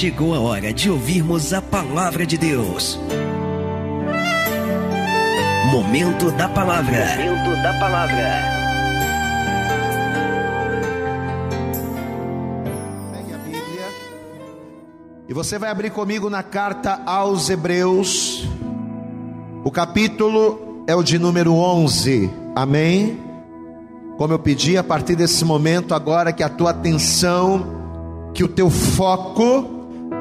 chegou a hora de ouvirmos a palavra de Deus. Momento da palavra. Momento da palavra. Pegue a Bíblia. E você vai abrir comigo na carta aos Hebreus. O capítulo é o de número 11. Amém? Como eu pedi, a partir desse momento, agora que a tua atenção que o teu foco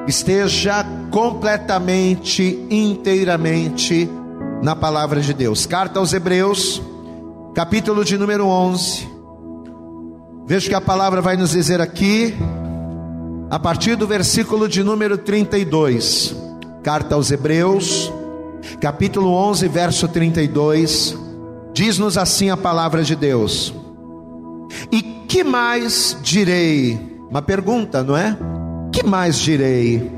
esteja completamente, inteiramente na palavra de Deus. Carta aos Hebreus, capítulo de número 11. Veja que a palavra vai nos dizer aqui, a partir do versículo de número 32. Carta aos Hebreus, capítulo 11, verso 32. Diz-nos assim a palavra de Deus: E que mais direi? Uma pergunta, não é? Que mais direi?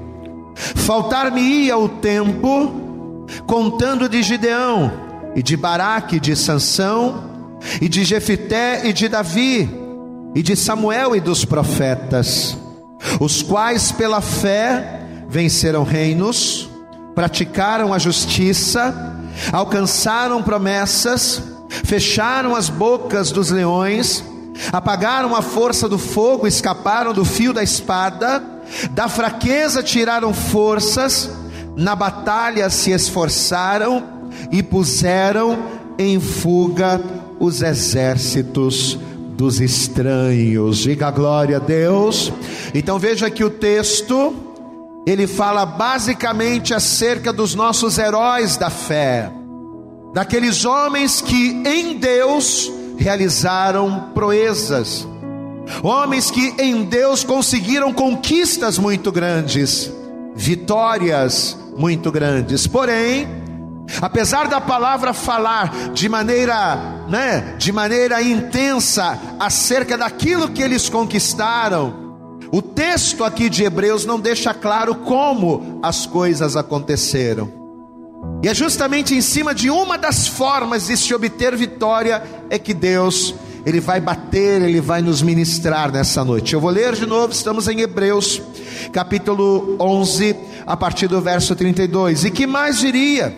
Faltar-me-ia o tempo contando de Gideão e de Baraque, de Sansão e de Jefité e de Davi e de Samuel e dos profetas, os quais pela fé venceram reinos, praticaram a justiça, alcançaram promessas, fecharam as bocas dos leões, apagaram a força do fogo, escaparam do fio da espada, da fraqueza tiraram forças, na batalha se esforçaram e puseram em fuga os exércitos dos estranhos. Diga glória a Deus. Então veja que o texto ele fala basicamente acerca dos nossos heróis da fé, daqueles homens que em Deus realizaram proezas, homens que em Deus conseguiram conquistas muito grandes, vitórias muito grandes. Porém, apesar da palavra falar de maneira, né, de maneira intensa acerca daquilo que eles conquistaram, o texto aqui de Hebreus não deixa claro como as coisas aconteceram. E é justamente em cima de uma das formas de se obter vitória é que Deus, ele vai bater, ele vai nos ministrar nessa noite. Eu vou ler de novo, estamos em Hebreus, capítulo 11, a partir do verso 32. E que mais diria?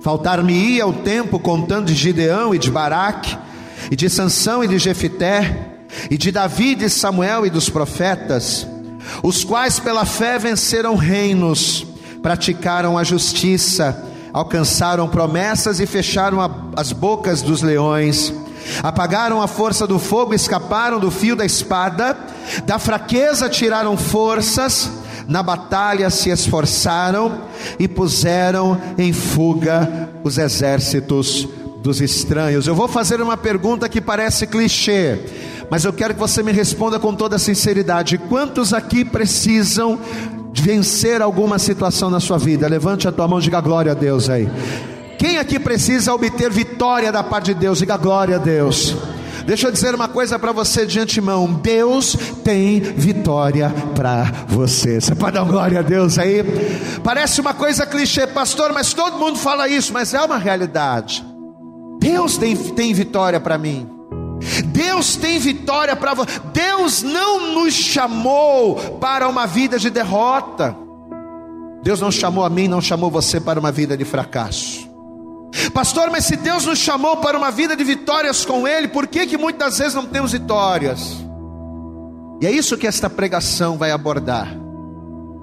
Faltar-me-ia o tempo contando de Gideão e de Baraque, e de Sansão e de Jefité, e de Davi, de Samuel e dos profetas, os quais pela fé venceram reinos, praticaram a justiça, alcançaram promessas e fecharam as bocas dos leões, apagaram a força do fogo, escaparam do fio da espada, da fraqueza tiraram forças, na batalha se esforçaram e puseram em fuga os exércitos dos estranhos. Eu vou fazer uma pergunta que parece clichê, mas eu quero que você me responda com toda sinceridade: quantos aqui precisam vencer alguma situação na sua vida, levante a tua mão e diga glória a Deus aí. Quem aqui precisa obter vitória da parte de Deus, diga glória a Deus. Deixa eu dizer uma coisa para você de antemão: Deus tem vitória para você. Você pode dar glória a Deus aí? Parece uma coisa clichê, pastor, mas todo mundo fala isso, mas é uma realidade. Deus tem, tem vitória para mim. Deus tem vitória para você. Deus não nos chamou para uma vida de derrota. Deus não chamou a mim, não chamou você para uma vida de fracasso. Pastor, mas se Deus nos chamou para uma vida de vitórias com Ele, por que, que muitas vezes não temos vitórias? E é isso que esta pregação vai abordar.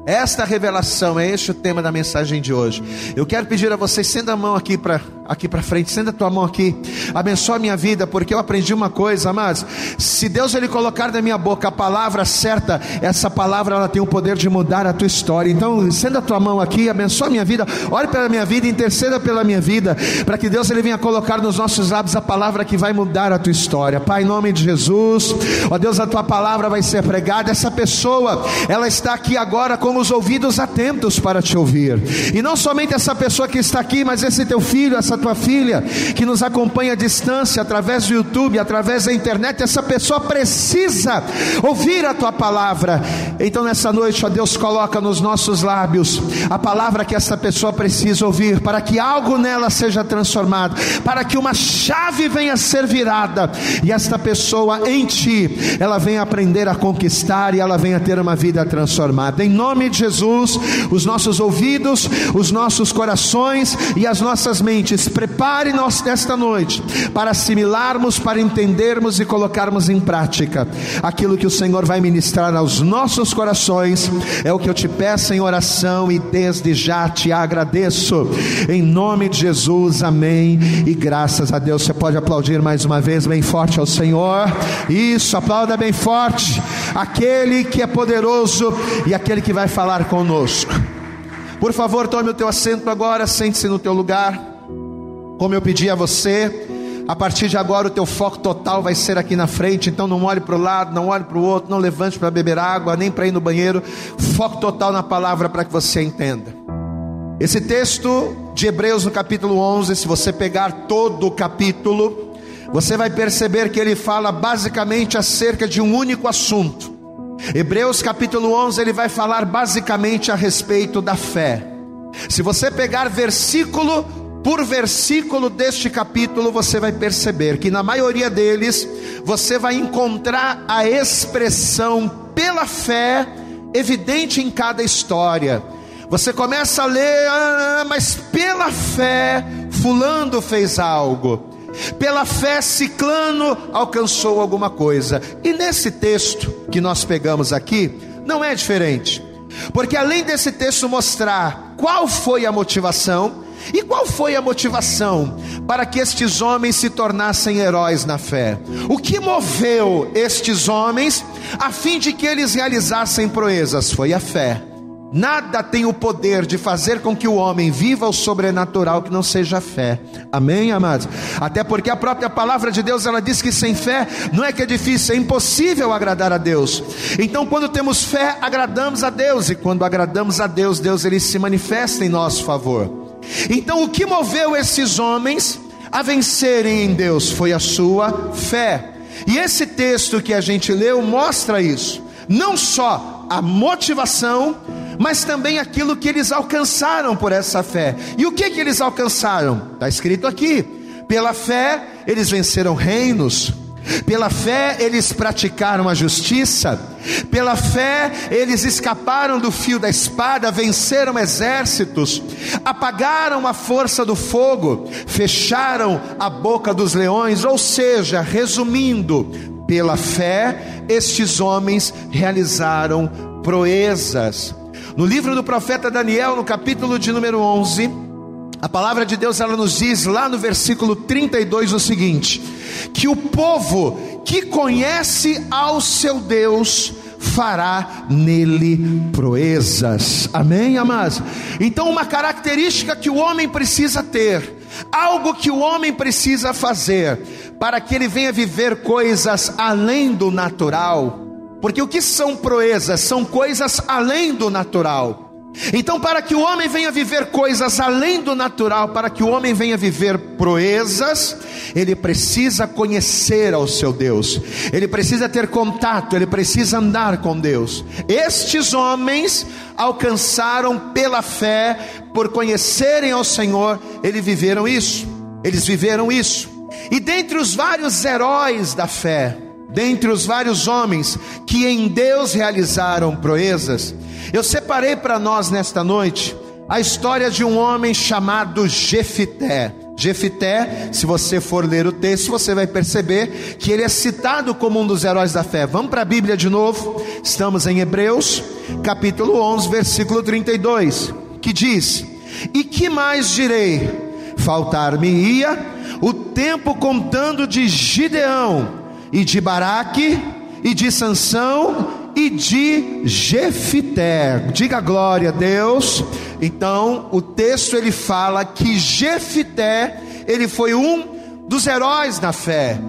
Esta revelação é este o tema da mensagem de hoje. Eu quero pedir a vocês, senda a mão aqui para aqui para frente, senda a tua mão aqui. Abençoa a minha vida, porque eu aprendi uma coisa, mas se Deus ele colocar na minha boca a palavra certa, essa palavra ela tem o poder de mudar a tua história. Então, senda a tua mão aqui, abençoa a minha vida. Ore pela minha vida, interceda pela minha vida, para que Deus ele venha colocar nos nossos lábios a palavra que vai mudar a tua história. Pai, em nome de Jesus, ó Deus, a tua palavra vai ser pregada. Essa pessoa, ela está aqui agora como os ouvidos atentos para te ouvir. E não somente essa pessoa que está aqui, mas esse teu filho, essa tua filha, que nos acompanha à distância, através do YouTube, através da internet, essa pessoa precisa ouvir a tua palavra. Então nessa noite, ó Deus, coloca nos nossos lábios a palavra que essa pessoa precisa ouvir, para que algo nela seja transformado, para que uma chave venha a ser virada e esta pessoa em ti, ela venha aprender a conquistar e ela venha ter uma vida transformada. Em nome de Jesus, os nossos ouvidos, os nossos corações e as nossas mentes, prepare-nos nesta noite para assimilarmos, para entendermos e colocarmos em prática aquilo que o Senhor vai ministrar aos nossos corações. É o que eu te peço em oração e desde já te agradeço. Em nome de Jesus, amém. E graças a Deus, você pode aplaudir mais uma vez bem forte ao Senhor. Isso, aplauda bem forte. Aquele que é poderoso e aquele que vai falar conosco. Por favor, tome o teu assento agora, sente-se no teu lugar. Como eu pedi a você, a partir de agora o teu foco total vai ser aqui na frente, então não olhe para o lado, não olhe para o outro, não levante para beber água, nem para ir no banheiro. Foco total na palavra para que você entenda. Esse texto de Hebreus no capítulo 11, se você pegar todo o capítulo, você vai perceber que ele fala basicamente acerca de um único assunto. Hebreus capítulo 11, ele vai falar basicamente a respeito da fé. Se você pegar versículo por versículo deste capítulo, você vai perceber que na maioria deles, você vai encontrar a expressão pela fé evidente em cada história. Você começa a ler, ah, mas pela fé, Fulano fez algo pela fé, Ciclano alcançou alguma coisa. E nesse texto que nós pegamos aqui, não é diferente, porque além desse texto mostrar qual foi a motivação, e qual foi a motivação para que estes homens se tornassem heróis na fé? O que moveu estes homens a fim de que eles realizassem proezas? Foi a fé. Nada tem o poder de fazer com que o homem viva o sobrenatural que não seja fé. Amém, amados? Até porque a própria palavra de Deus ela diz que sem fé não é que é difícil, é impossível agradar a Deus. Então, quando temos fé, agradamos a Deus e quando agradamos a Deus, Deus ele se manifesta em nosso favor. Então, o que moveu esses homens a vencerem em Deus foi a sua fé. E esse texto que a gente leu mostra isso. Não só a motivação, mas também aquilo que eles alcançaram por essa fé. E o que que eles alcançaram? Está escrito aqui: pela fé eles venceram reinos. Pela fé eles praticaram a justiça, pela fé eles escaparam do fio da espada, venceram exércitos, apagaram a força do fogo, fecharam a boca dos leões, ou seja, resumindo, pela fé estes homens realizaram proezas. No livro do profeta Daniel, no capítulo de número 11, a palavra de Deus ela nos diz lá no versículo 32 o seguinte: que o povo que conhece ao seu Deus fará nele proezas. Amém, amados? Então, uma característica que o homem precisa ter, algo que o homem precisa fazer para que ele venha viver coisas além do natural porque o que são proezas? São coisas além do natural. Então, para que o homem venha viver coisas além do natural, para que o homem venha viver proezas, ele precisa conhecer ao seu Deus, ele precisa ter contato, ele precisa andar com Deus. Estes homens alcançaram pela fé, por conhecerem ao Senhor, eles viveram isso, eles viveram isso. E dentre os vários heróis da fé, dentre os vários homens que em Deus realizaram proezas, eu separei para nós nesta noite a história de um homem chamado Jefité. Jefité, se você for ler o texto, você vai perceber que ele é citado como um dos heróis da fé. Vamos para a Bíblia de novo. Estamos em Hebreus, capítulo 11, versículo 32, que diz: "E que mais direi? Faltar-me-ia o tempo contando de Gideão, e de Baraque, e de Sansão, e de Jefité. Diga glória a Deus. Então, o texto ele fala que Jefité, ele foi um dos heróis da fé,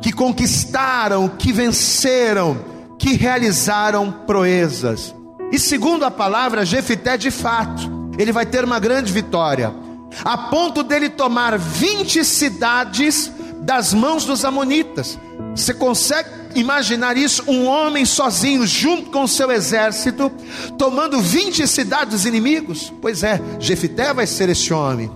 que conquistaram, que venceram, que realizaram proezas. E segundo a palavra, Jefité de fato, ele vai ter uma grande vitória, a ponto dele tomar 20 cidades das mãos dos amonitas. Você consegue imaginar isso? Um homem sozinho, junto com seu exército, tomando 20 cidades inimigos? Pois é, Jefité vai ser esse homem.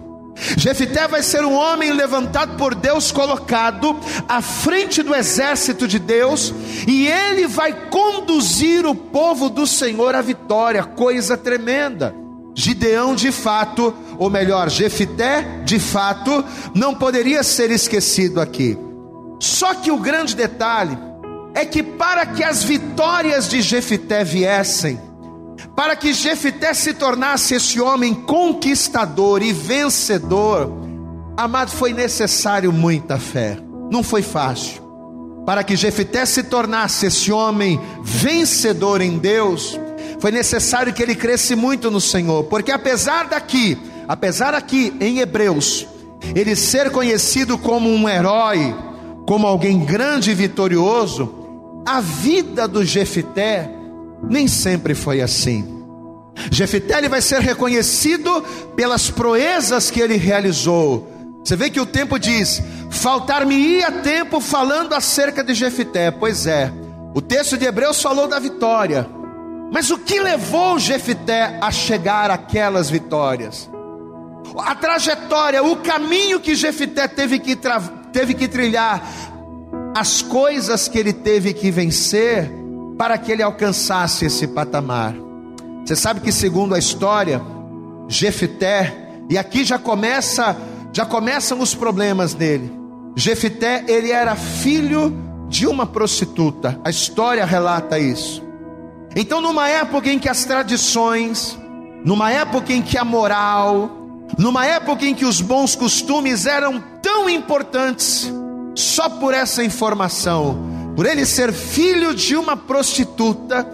Jefité vai ser um homem levantado por Deus, colocado à frente do exército de Deus, e ele vai conduzir o povo do Senhor à vitória, coisa tremenda. Gideão de fato, ou melhor, Jefité de fato, não poderia ser esquecido aqui. Só que o grande detalhe é que para que as vitórias de Jefité viessem, para que Jefité se tornasse esse homem conquistador e vencedor, amado, foi necessário muita fé. Não foi fácil. Para que Jefité se tornasse esse homem vencedor em Deus, foi necessário que ele cresce muito no Senhor, porque apesar daqui, apesar aqui em Hebreus, ele ser conhecido como um herói, como alguém grande e vitorioso, a vida do Jefité nem sempre foi assim. Jefité ele vai ser reconhecido pelas proezas que ele realizou. Você vê que o tempo diz: faltar-me-ia tempo falando acerca de Jefité. Pois é, o texto de Hebreus falou da vitória. Mas o que levou Jefité a chegar àquelas vitórias? A trajetória, o caminho que Jefité teve que, teve que trilhar, as coisas que ele teve que vencer para que ele alcançasse esse patamar. Você sabe que segundo a história, Jefité, e aqui já começa, já começam os problemas dele. Jefité, ele era filho de uma prostituta. A história relata isso. Então, numa época em que as tradições, numa época em que a moral, numa época em que os bons costumes eram tão importantes, só por essa informação, por ele ser filho de uma prostituta,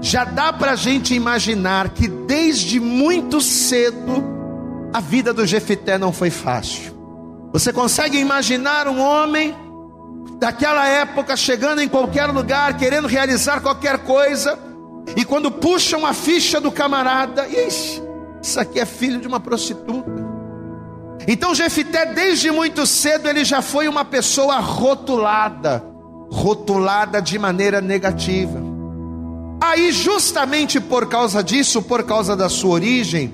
já dá para a gente imaginar que desde muito cedo a vida do Jefité não foi fácil. Você consegue imaginar um homem daquela época chegando em qualquer lugar, querendo realizar qualquer coisa, e quando puxam a ficha do camarada, ixi, isso aqui é filho de uma prostituta. Então Jefité, desde muito cedo, ele já foi uma pessoa rotulada rotulada de maneira negativa. Aí, justamente por causa disso, por causa da sua origem,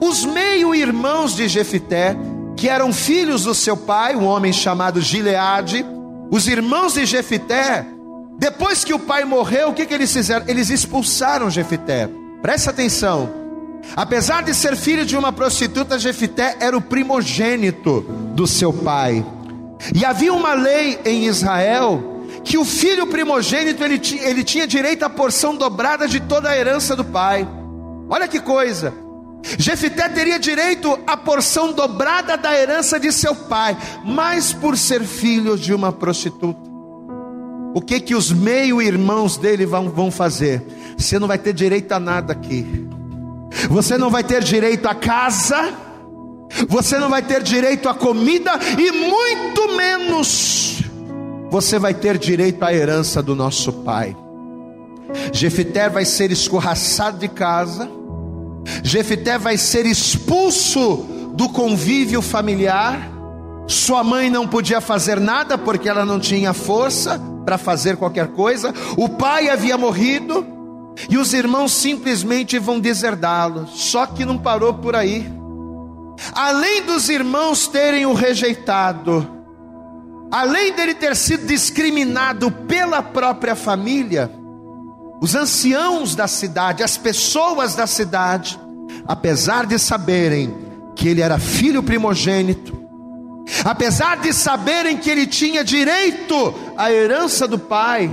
os meio-irmãos de Jefité, que eram filhos do seu pai, um homem chamado Gileade, os irmãos de Jefité, depois que o pai morreu, o que, que eles fizeram? Eles expulsaram Jefité. Presta atenção. Apesar de ser filho de uma prostituta, Jefité era o primogênito do seu pai. E havia uma lei em Israel que o filho primogênito ele, ele tinha direito à porção dobrada de toda a herança do pai. Olha que coisa. Jefité teria direito à porção dobrada da herança de seu pai, mas por ser filho de uma prostituta. O que que os meio-irmãos dele vão, vão fazer? Você não vai ter direito a nada aqui. Você não vai ter direito a casa, você não vai ter direito a comida e muito menos você vai ter direito à herança do nosso pai. Jefité vai ser escorraçado de casa, Jefité vai ser expulso do convívio familiar. Sua mãe não podia fazer nada porque ela não tinha força para fazer qualquer coisa. O pai havia morrido e os irmãos simplesmente vão deserdá-lo. Só que não parou por aí. Além dos irmãos terem o rejeitado, além dele ter sido discriminado pela própria família, os anciãos da cidade, as pessoas da cidade, apesar de saberem que ele era filho primogênito, apesar de saberem que ele tinha direito à herança do pai,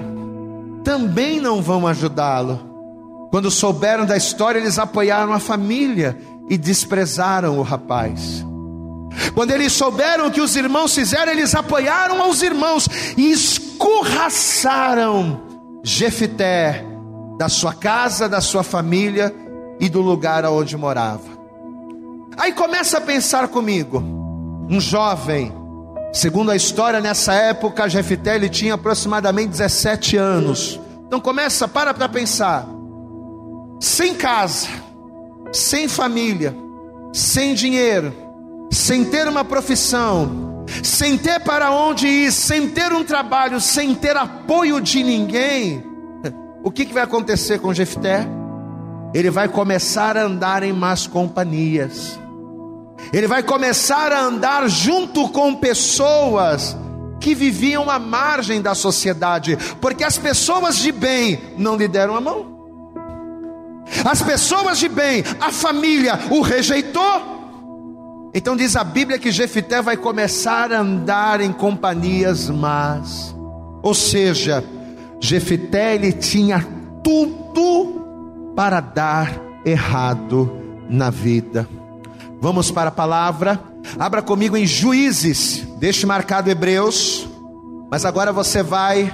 também não vão ajudá-lo. Quando souberam da história, eles apoiaram a família e desprezaram o rapaz. Quando eles souberam o que os irmãos fizeram, eles apoiaram aos irmãos e escorraçaram Jefité da sua casa, da sua família e do lugar onde morava. Aí começa a pensar comigo, um jovem, segundo a história nessa época, Jefité ele tinha aproximadamente 17 anos. Então começa, para para pensar. Sem casa, sem família, sem dinheiro, sem ter uma profissão, sem ter para onde ir, sem ter um trabalho, sem ter apoio de ninguém, o que, que vai acontecer com Jefté? Ele vai começar a andar em más companhias, ele vai começar a andar junto com pessoas que viviam à margem da sociedade, porque as pessoas de bem não lhe deram a mão. As pessoas de bem, a família o rejeitou. Então diz a Bíblia que Jefité vai começar a andar em companhias más. Ou seja, Jefité ele tinha tudo para dar errado na vida. Vamos para a palavra. Abra comigo em Juízes. Deixe marcado Hebreus. Mas agora você vai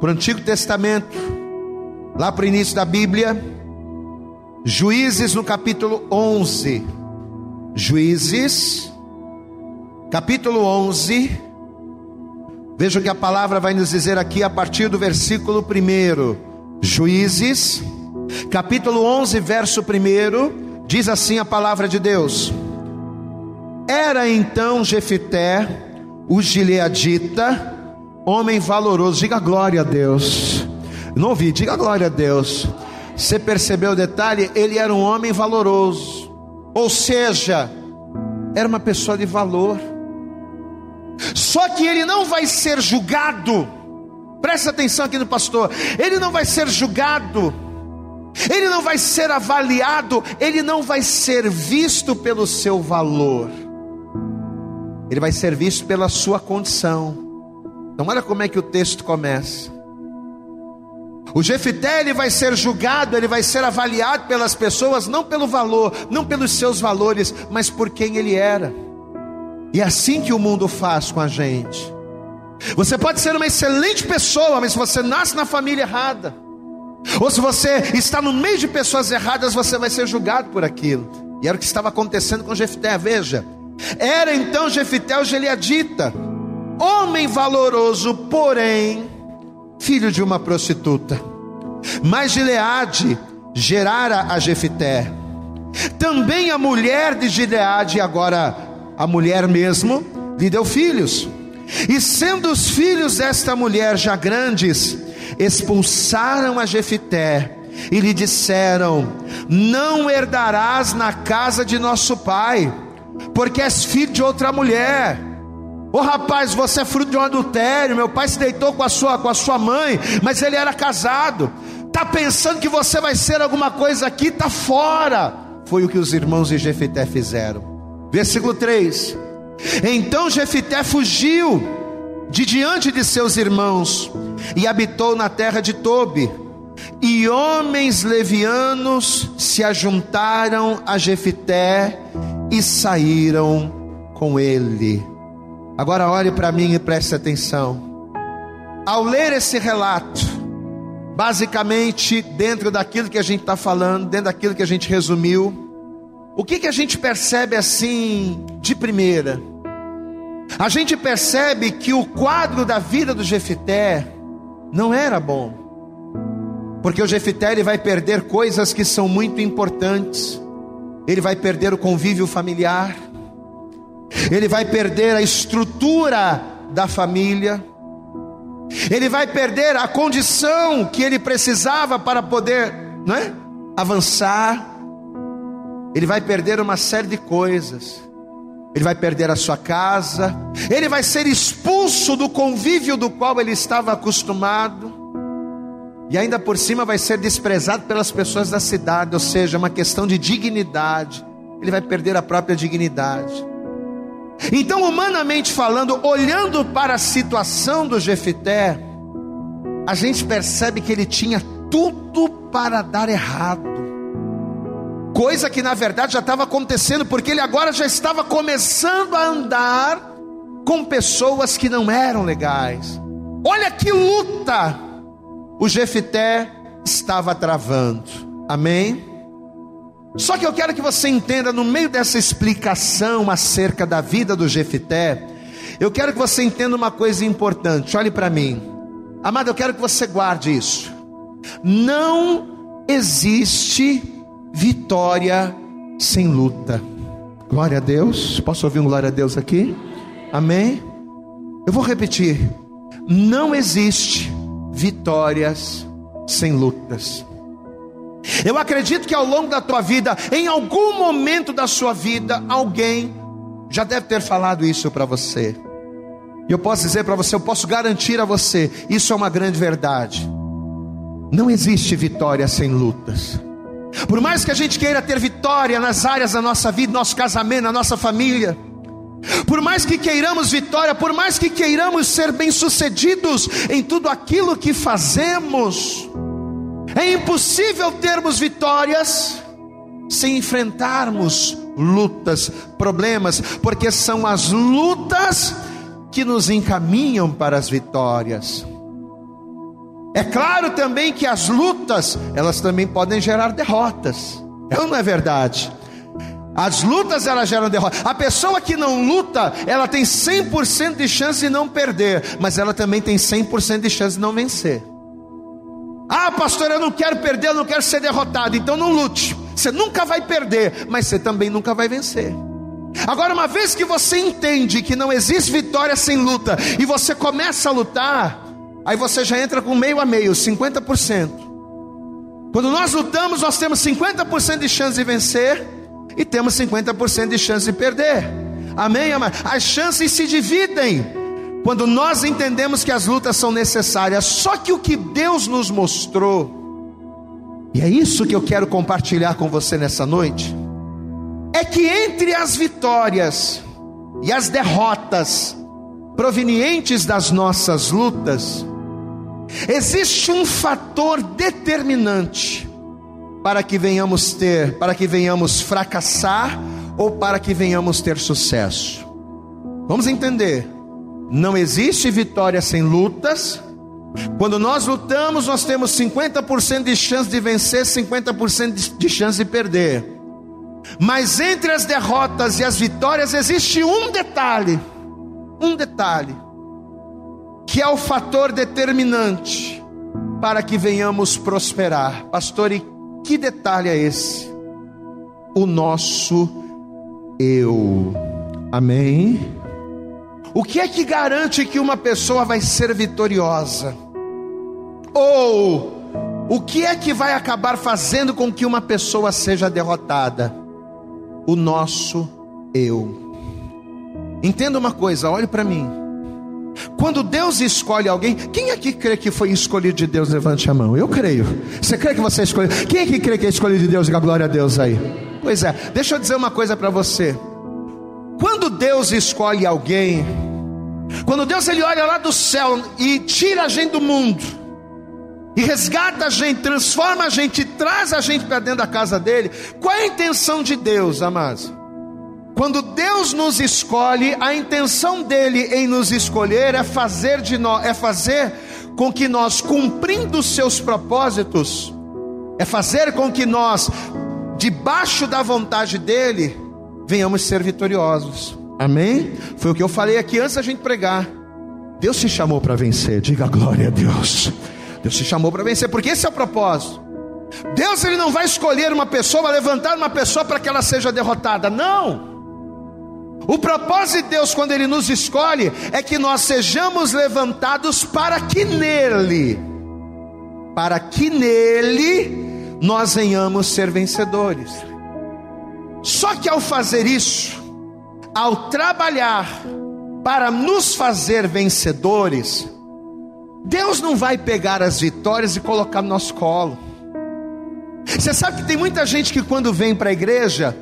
para o Antigo Testamento, lá para o início da Bíblia. Juízes no capítulo 11. Juízes, capítulo 11. Veja o que a palavra vai nos dizer aqui a partir do versículo 1. Juízes, capítulo 11, verso 1. Diz assim a palavra de Deus: Era então Jefité, o gileadita, homem valoroso. Diga glória a Deus. Não ouvi, diga glória a Deus. Você percebeu o detalhe? Ele era um homem valoroso, ou seja, era uma pessoa de valor. Só que ele não vai ser julgado. Presta atenção aqui no pastor. Ele não vai ser julgado. Ele não vai ser avaliado, ele não vai ser visto pelo seu valor. Ele vai ser visto pela sua condição. Então olha como é que o texto começa. O Jefité ele vai ser julgado, ele vai ser avaliado pelas pessoas não pelo valor, não pelos seus valores, mas por quem ele era. E é assim que o mundo faz com a gente. Você pode ser uma excelente pessoa, mas você nasce na família errada, ou se você está no meio de pessoas erradas, você vai ser julgado por aquilo. E era o que estava acontecendo com Jefté, veja. Era então Jefité o Geliadita, homem valoroso, porém filho de uma prostituta. Mas Gileade gerara a Jefité. Também a mulher de Gileade, agora a mulher mesmo, lhe deu filhos. E sendo os filhos desta mulher já grandes, expulsaram a Jefité e lhe disseram: Não herdarás na casa de nosso pai, porque és filho de outra mulher. Ô oh, rapaz, você é fruto de um adultério. Meu pai se deitou com a sua, com a sua mãe, mas ele era casado. Tá pensando que você vai ser alguma coisa aqui? Tá fora. Foi o que os irmãos de Jefité fizeram. Versículo 3. Então Jefité fugiu de diante de seus irmãos e habitou na terra de Tobi. E homens levianos se ajuntaram a Jefité e saíram com ele. Agora olhe para mim e preste atenção. Ao ler esse relato, basicamente dentro daquilo que a gente está falando, dentro daquilo que a gente resumiu, o que, que a gente percebe assim de primeira? A gente percebe que o quadro da vida do Jefité não era bom, porque o Jefité ele vai perder coisas que são muito importantes. Ele vai perder o convívio familiar, ele vai perder a estrutura da família, ele vai perder a condição que ele precisava para poder não é? avançar, ele vai perder uma série de coisas, ele vai perder a sua casa, ele vai ser expulso do convívio do qual ele estava acostumado, e ainda por cima vai ser desprezado pelas pessoas da cidade, ou seja, uma questão de dignidade, ele vai perder a própria dignidade. Então, humanamente falando, olhando para a situação do Jefité, a gente percebe que ele tinha tudo para dar errado. Coisa que na verdade já estava acontecendo, porque ele agora já estava começando a andar com pessoas que não eram legais. Olha que luta o Jefité estava travando. Amém? Só que eu quero que você entenda, no meio dessa explicação acerca da vida do Jefité, eu quero que você entenda uma coisa importante. Olhe para mim, amado, eu quero que você guarde isso. Não existe vitória sem luta. Glória a Deus. Posso ouvir um glória a Deus aqui? Amém? Eu vou repetir: não existe vitórias sem lutas. Eu acredito que ao longo da tua vida, em algum momento da sua vida, alguém já deve ter falado isso para você. E eu posso dizer para você, eu posso garantir a você, isso é uma grande verdade. Não existe vitória sem lutas. Por mais que a gente queira ter vitória nas áreas da nossa vida, nosso casamento, na nossa família, por mais que queiramos vitória, por mais que queiramos ser bem-sucedidos em tudo aquilo que fazemos, é impossível termos vitórias sem enfrentarmos lutas, problemas, porque são as lutas que nos encaminham para as vitórias. É claro também que as lutas, elas também podem gerar derrotas. É ou não é verdade? As lutas elas geram derrota. A pessoa que não luta, ela tem 100% de chance de não perder, mas ela também tem 100% de chance de não vencer. Ah, pastor, eu não quero perder, eu não quero ser derrotado, então não lute. Você nunca vai perder, mas você também nunca vai vencer. Agora, uma vez que você entende que não existe vitória sem luta, e você começa a lutar, aí você já entra com meio a meio, 50%. Quando nós lutamos, nós temos 50% de chance de vencer e temos 50% de chance de perder. Amém, amado? As chances se dividem quando nós entendemos que as lutas são necessárias. Só que o que Deus nos mostrou, e é isso que eu quero compartilhar com você nessa noite, é que entre as vitórias e as derrotas provenientes das nossas lutas, existe um fator determinante para que venhamos ter, para que venhamos fracassar ou para que venhamos ter sucesso. Vamos entender. Não existe vitória sem lutas. Quando nós lutamos, nós temos 50% de chance de vencer, 50% de chance de perder. Mas entre as derrotas e as vitórias existe um detalhe, um detalhe, que é o fator determinante para que venhamos prosperar. Pastor, e que detalhe é esse? O nosso eu. Amém? O que é que garante que uma pessoa vai ser vitoriosa? Ou o que é que vai acabar fazendo com que uma pessoa seja derrotada? O nosso eu. Entenda uma coisa, olhe para mim. Quando Deus escolhe alguém, quem aqui crê que foi escolhido de Deus? Levante a mão. Eu creio. Você crê que você é escolhido? Quem aqui crê que é escolhido de Deus? Diga glória a Deus aí. Pois é, deixa eu dizer uma coisa para você. Quando Deus escolhe alguém, quando Deus ele olha lá do céu e tira a gente do mundo, e resgata a gente, transforma a gente, traz a gente para dentro da casa dele, qual é a intenção de Deus, amados? Quando Deus nos escolhe, a intenção dele em nos escolher é fazer de nós, é fazer com que nós cumprindo os seus propósitos, é fazer com que nós debaixo da vontade dele venhamos ser vitoriosos. Amém? Foi o que eu falei aqui antes da gente pregar. Deus te chamou para vencer. Diga glória a Deus. Deus te chamou para vencer, porque esse é o propósito. Deus ele não vai escolher uma pessoa, levantar uma pessoa para que ela seja derrotada. Não. O propósito de Deus, quando Ele nos escolhe, é que nós sejamos levantados para que nele, para que nele nós venhamos ser vencedores. Só que ao fazer isso, ao trabalhar para nos fazer vencedores, Deus não vai pegar as vitórias e colocar no nosso colo. Você sabe que tem muita gente que quando vem para a igreja,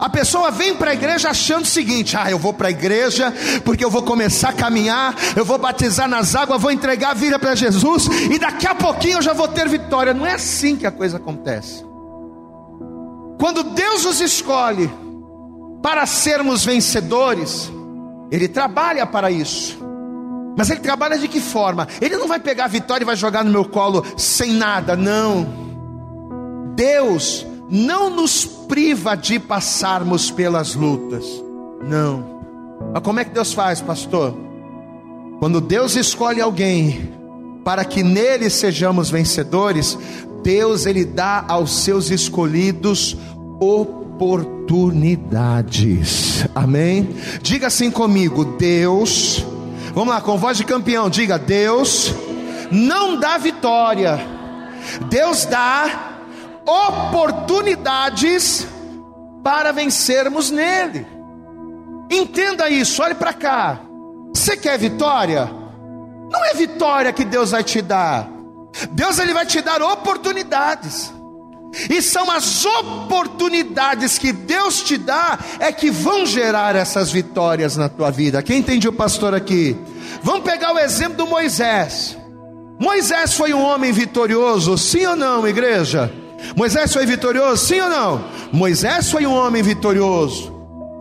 a pessoa vem para a igreja achando o seguinte: ah, eu vou para a igreja porque eu vou começar a caminhar, eu vou batizar nas águas, vou entregar a vida para Jesus e daqui a pouquinho eu já vou ter vitória. Não é assim que a coisa acontece. Quando Deus nos escolhe para sermos vencedores, Ele trabalha para isso. Mas Ele trabalha de que forma? Ele não vai pegar a vitória e vai jogar no meu colo sem nada, não. Deus não nos priva de passarmos pelas lutas. Não. Mas como é que Deus faz, pastor? Quando Deus escolhe alguém para que nele sejamos vencedores, Deus ele dá aos seus escolhidos oportunidades. Amém? Diga assim comigo: Deus, vamos lá, com voz de campeão, diga: Deus não dá vitória, Deus dá oportunidades para vencermos nele. Entenda isso, olhe para cá. Você quer vitória? Não é vitória que Deus vai te dar. Deus ele vai te dar oportunidades. E são as oportunidades que Deus te dá é que vão gerar essas vitórias na tua vida. Quem entende o pastor aqui? Vamos pegar o exemplo do Moisés. Moisés foi um homem vitorioso, sim ou não, igreja? Moisés foi vitorioso, sim ou não? Moisés foi um homem vitorioso.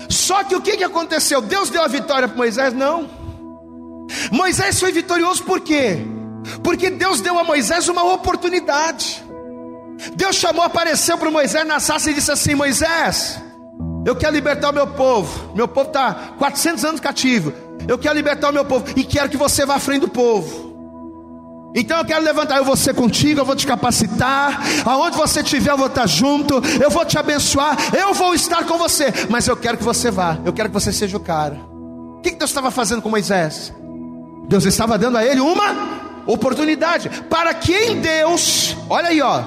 Só que o que, que aconteceu? Deus deu a vitória para Moisés? Não. Moisés foi vitorioso por quê? Porque Deus deu a Moisés uma oportunidade. Deus chamou, apareceu para Moisés na e disse assim: Moisés, eu quero libertar o meu povo. Meu povo está 400 anos cativo. Eu quero libertar o meu povo e quero que você vá à frente do povo. Então eu quero levantar, eu vou ser contigo, eu vou te capacitar, aonde você estiver eu vou estar junto, eu vou te abençoar, eu vou estar com você, mas eu quero que você vá, eu quero que você seja o cara. O que Deus estava fazendo com Moisés? Deus estava dando a ele uma oportunidade, para que em Deus, olha aí ó,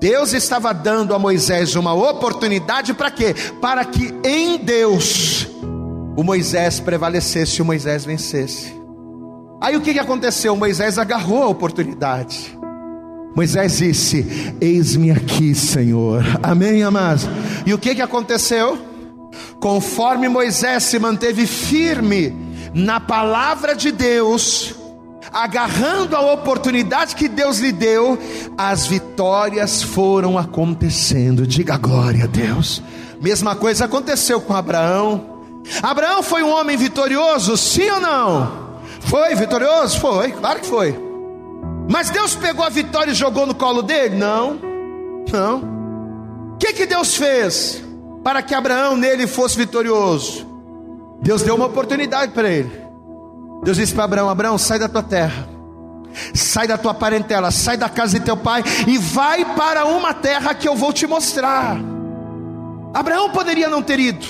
Deus estava dando a Moisés uma oportunidade para quê? Para que em Deus o Moisés prevalecesse o Moisés vencesse. Aí o que, que aconteceu? Moisés agarrou a oportunidade. Moisés disse: Eis-me aqui, Senhor. Amém, amados? E o que, que aconteceu? Conforme Moisés se manteve firme na palavra de Deus, agarrando a oportunidade que Deus lhe deu, as vitórias foram acontecendo. Diga glória a Deus. Mesma coisa aconteceu com Abraão. Abraão foi um homem vitorioso, sim ou não? Foi vitorioso? Foi, claro que foi. Mas Deus pegou a vitória e jogou no colo dele? Não, não. O que, que Deus fez para que Abraão nele fosse vitorioso? Deus deu uma oportunidade para ele. Deus disse para Abraão: Abraão, sai da tua terra, sai da tua parentela, sai da casa de teu pai e vai para uma terra que eu vou te mostrar. Abraão poderia não ter ido,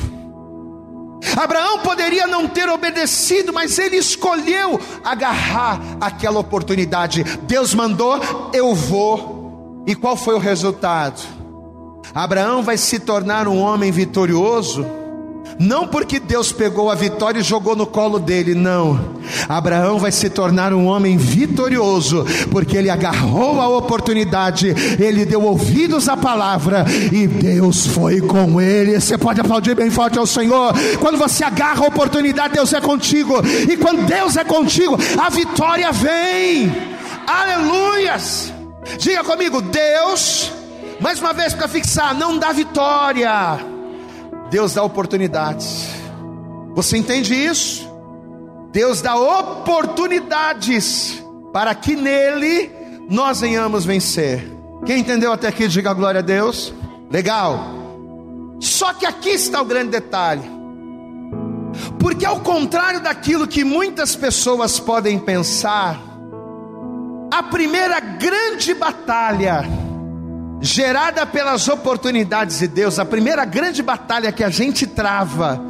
Abraão poderia não ter obedecido, mas ele escolheu agarrar aquela oportunidade. Deus mandou, eu vou. E qual foi o resultado? Abraão vai se tornar um homem vitorioso não porque Deus pegou a vitória e jogou no colo dele, não. Abraão vai se tornar um homem vitorioso, porque ele agarrou a oportunidade, ele deu ouvidos à palavra e Deus foi com ele. Você pode aplaudir bem forte ao Senhor. Quando você agarra a oportunidade, Deus é contigo, e quando Deus é contigo, a vitória vem. Aleluias! Diga comigo, Deus, mais uma vez para fixar, não dá vitória Deus dá oportunidades. Você entende isso? Deus dá oportunidades para que nele nós venhamos vencer. Quem entendeu até aqui, diga glória a Deus. Legal. Só que aqui está o grande detalhe. Porque ao contrário daquilo que muitas pessoas podem pensar, a primeira grande batalha gerada pelas oportunidades de Deus, a primeira grande batalha que a gente trava,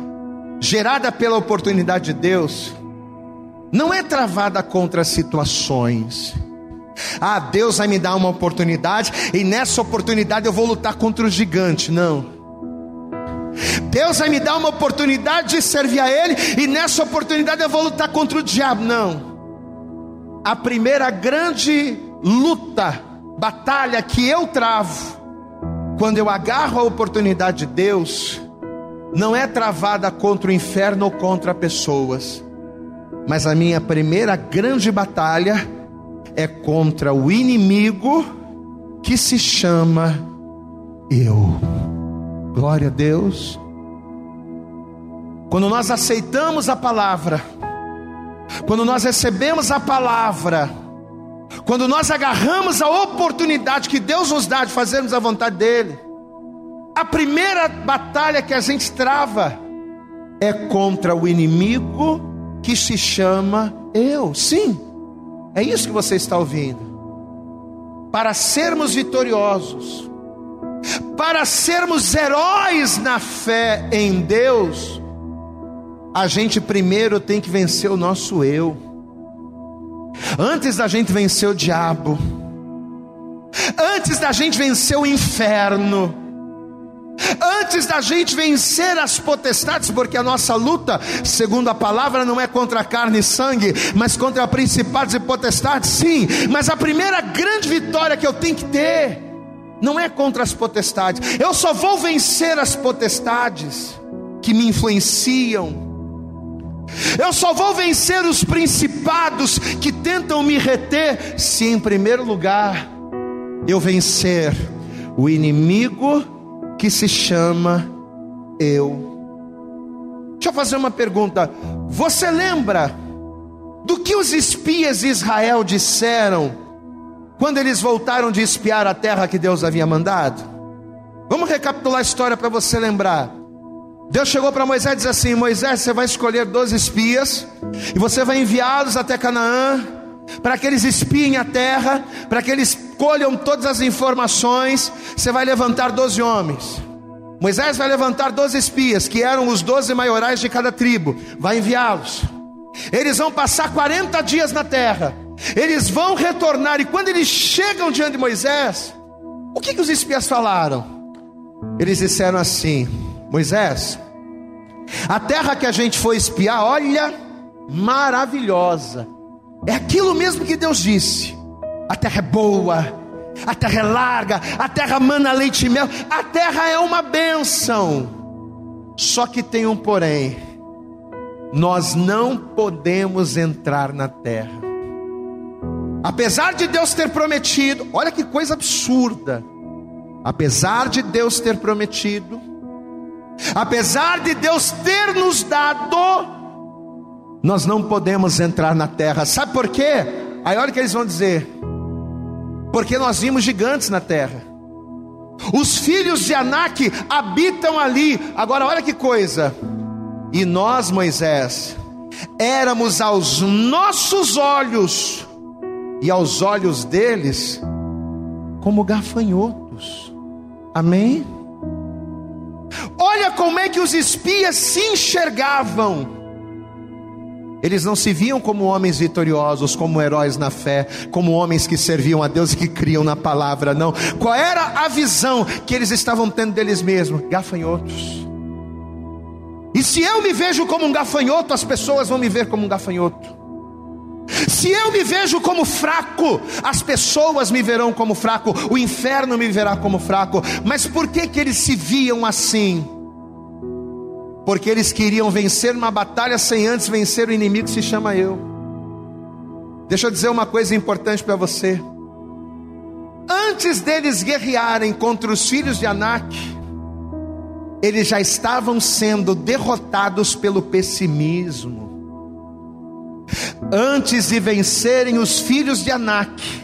gerada pela oportunidade de Deus, não é travada contra situações. Ah, Deus vai me dar uma oportunidade e nessa oportunidade eu vou lutar contra o gigante. Não. Deus vai me dar uma oportunidade de servir a Ele e nessa oportunidade eu vou lutar contra o diabo. Não. A primeira grande luta batalha que eu travo, quando eu agarro a oportunidade de Deus, não é travada contra o inferno ou contra pessoas, mas a minha primeira grande batalha é contra o inimigo que se chama eu. Glória a Deus. Quando nós aceitamos a palavra, quando nós recebemos a palavra, quando nós agarramos a oportunidade que Deus nos dá de fazermos a vontade dEle, a primeira batalha que a gente trava é contra o inimigo que se chama eu. Sim, é isso que você está ouvindo. Para sermos vitoriosos, para sermos heróis na fé em Deus, a gente primeiro tem que vencer o nosso eu. Antes da gente vencer o diabo, antes da gente vencer o inferno, Antes da gente vencer as potestades, porque a nossa luta, segundo a palavra, não é contra carne e sangue, mas contra principados e potestades, sim. Mas a primeira grande vitória que eu tenho que ter, não é contra as potestades. Eu só vou vencer as potestades que me influenciam. Eu só vou vencer os principados que tentam me reter, se em primeiro lugar eu vencer o inimigo que se chama eu. Deixa eu fazer uma pergunta. Você lembra do que os espias de Israel disseram quando eles voltaram de espiar a terra que Deus havia mandado? Vamos recapitular a história para você lembrar. Deus chegou para Moisés e disse assim: Moisés, você vai escolher 12 espias e você vai enviá-los até Canaã para que eles espiem a terra, para que eles colham todas as informações. Você vai levantar doze homens. Moisés vai levantar doze espias, que eram os doze maiorais de cada tribo, vai enviá-los. Eles vão passar 40 dias na terra. Eles vão retornar, e quando eles chegam diante de Moisés, o que, que os espias falaram? Eles disseram assim: Moisés, a terra que a gente foi espiar, olha, maravilhosa é aquilo mesmo que Deus disse: a terra é boa, a terra é larga, a terra mana leite e mel, a terra é uma bênção. Só que tem um porém: nós não podemos entrar na terra. Apesar de Deus ter prometido, olha que coisa absurda. Apesar de Deus ter prometido, apesar de Deus ter nos dado, nós não podemos entrar na terra. Sabe por quê? Aí olha o que eles vão dizer. Porque nós vimos gigantes na terra. Os filhos de Anak habitam ali. Agora olha que coisa. E nós, Moisés, éramos aos nossos olhos e aos olhos deles como gafanhotos. Amém? Olha como é que os espias se enxergavam. Eles não se viam como homens vitoriosos, como heróis na fé, como homens que serviam a Deus e que criam na palavra, não. Qual era a visão que eles estavam tendo deles mesmos? Gafanhotos. E se eu me vejo como um gafanhoto, as pessoas vão me ver como um gafanhoto. Se eu me vejo como fraco, as pessoas me verão como fraco, o inferno me verá como fraco. Mas por que que eles se viam assim? porque eles queriam vencer uma batalha sem antes vencer o inimigo que se chama eu. Deixa eu dizer uma coisa importante para você. Antes deles guerrearem contra os filhos de Anak, eles já estavam sendo derrotados pelo pessimismo. Antes de vencerem os filhos de Anak,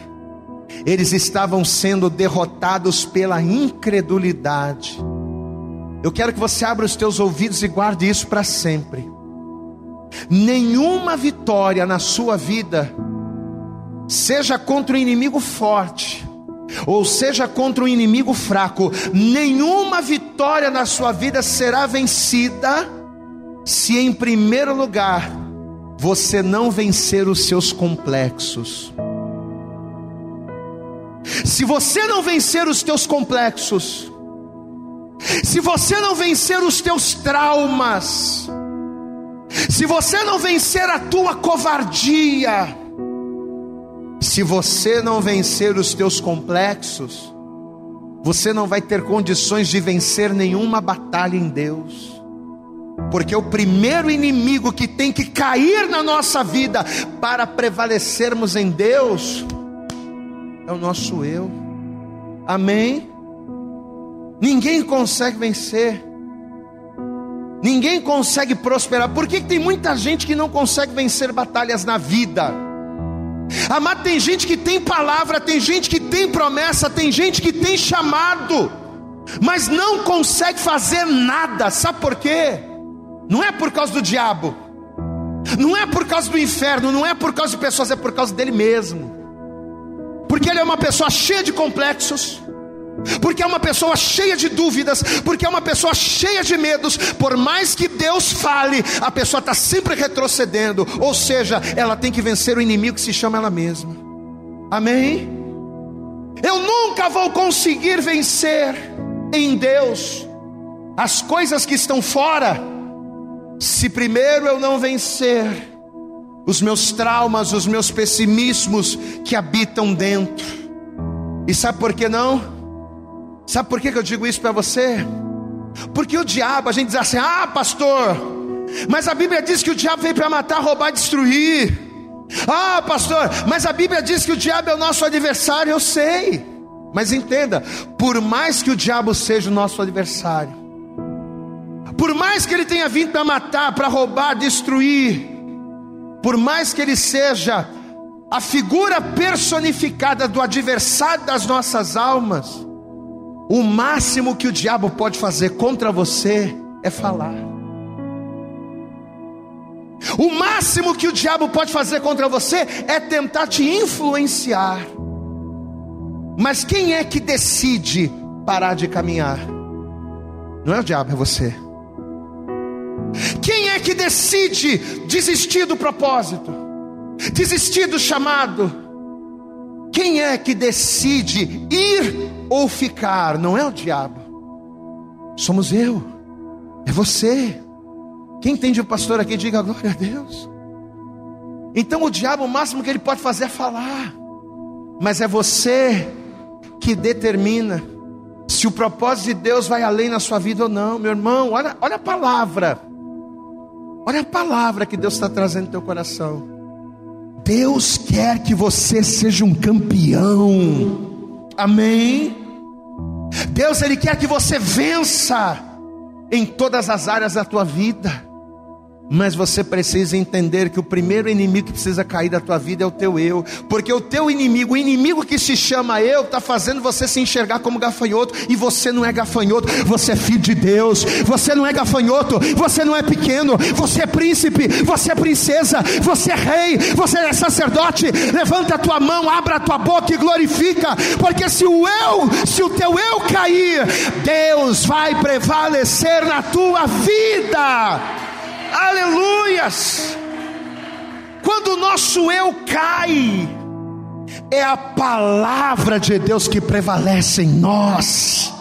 eles estavam sendo derrotados pela incredulidade. Eu quero que você abra os teus ouvidos e guarde isso para sempre. Nenhuma vitória na sua vida, seja contra o inimigo forte, ou seja contra o inimigo fraco, nenhuma vitória na sua vida será vencida se em primeiro lugar você não vencer os seus complexos. Se você não vencer os teus complexos, se você não vencer os teus traumas, se você não vencer a tua covardia, se você não vencer os teus complexos, você não vai ter condições de vencer nenhuma batalha em Deus. Porque o primeiro inimigo que tem que cair na nossa vida para prevalecermos em Deus é o nosso eu. Amém? Ninguém consegue vencer. Ninguém consegue prosperar. Por que, que tem muita gente que não consegue vencer batalhas na vida? Amado, tem gente que tem palavra, tem gente que tem promessa, tem gente que tem chamado, mas não consegue fazer nada. Sabe por quê? Não é por causa do diabo, não é por causa do inferno, não é por causa de pessoas, é por causa dele mesmo. Porque ele é uma pessoa cheia de complexos porque é uma pessoa cheia de dúvidas, porque é uma pessoa cheia de medos. Por mais que Deus fale, a pessoa está sempre retrocedendo, ou seja, ela tem que vencer o inimigo que se chama ela mesma. Amém? Eu nunca vou conseguir vencer em Deus as coisas que estão fora, se primeiro eu não vencer os meus traumas, os meus pessimismos que habitam dentro. E sabe por que não? Sabe por que eu digo isso para você? Porque o diabo, a gente diz assim: ah, pastor, mas a Bíblia diz que o diabo veio para matar, roubar, destruir. Ah, pastor, mas a Bíblia diz que o diabo é o nosso adversário, eu sei. Mas entenda, por mais que o diabo seja o nosso adversário, por mais que ele tenha vindo para matar, para roubar, destruir, por mais que ele seja a figura personificada do adversário das nossas almas, o máximo que o diabo pode fazer contra você é falar. O máximo que o diabo pode fazer contra você é tentar te influenciar. Mas quem é que decide parar de caminhar? Não é o diabo, é você. Quem é que decide desistir do propósito? Desistir do chamado? Quem é que decide ir ou ficar, não é o diabo, somos eu, é você. Quem entende o pastor aqui, diga glória a Deus. Então o diabo, o máximo que ele pode fazer é falar, mas é você que determina se o propósito de Deus vai além na sua vida ou não, meu irmão. Olha, olha a palavra, olha a palavra que Deus está trazendo no teu coração. Deus quer que você seja um campeão. Amém? Deus, Ele quer que você vença em todas as áreas da tua vida. Mas você precisa entender que o primeiro inimigo que precisa cair da tua vida é o teu eu, porque o teu inimigo, o inimigo que se chama eu, está fazendo você se enxergar como gafanhoto, e você não é gafanhoto, você é filho de Deus, você não é gafanhoto, você não é pequeno, você é príncipe, você é princesa, você é rei, você é sacerdote. Levanta a tua mão, abra a tua boca e glorifica, porque se o eu, se o teu eu cair, Deus vai prevalecer na tua vida. Aleluias! Quando o nosso eu cai, é a palavra de Deus que prevalece em nós.